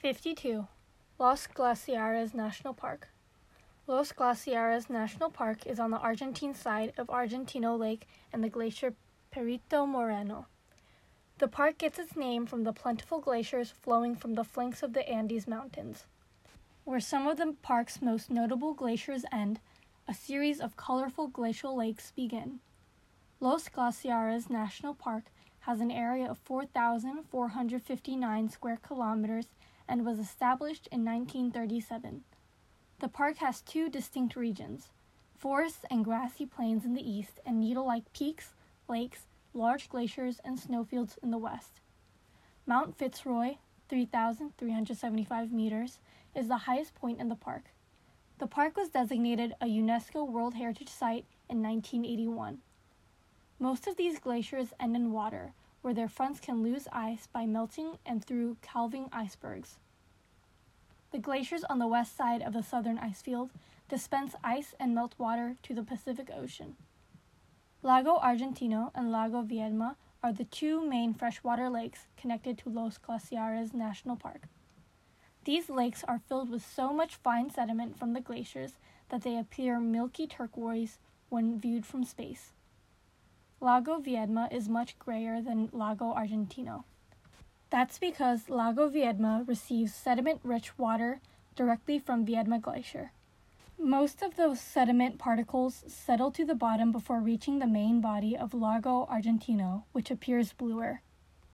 52. Los Glaciares National Park. Los Glaciares National Park is on the Argentine side of Argentino Lake and the glacier Perito Moreno. The park gets its name from the plentiful glaciers flowing from the flanks of the Andes Mountains. Where some of the park's most notable glaciers end, a series of colorful glacial lakes begin. Los Glaciares National Park has an area of 4,459 square kilometers and was established in 1937. The park has two distinct regions forests and grassy plains in the east, and needle like peaks, lakes, large glaciers, and snowfields in the west. Mount Fitzroy, 3,375 meters, is the highest point in the park. The park was designated a UNESCO World Heritage Site in 1981. Most of these glaciers end in water, where their fronts can lose ice by melting and through calving icebergs. The glaciers on the west side of the southern ice field dispense ice and melt water to the Pacific Ocean. Lago Argentino and Lago Viedma are the two main freshwater lakes connected to Los Glaciares National Park. These lakes are filled with so much fine sediment from the glaciers that they appear milky turquoise when viewed from space. Lago Viedma is much grayer than Lago Argentino. That's because Lago Viedma receives sediment rich water directly from Viedma Glacier. Most of those sediment particles settle to the bottom before reaching the main body of Lago Argentino, which appears bluer.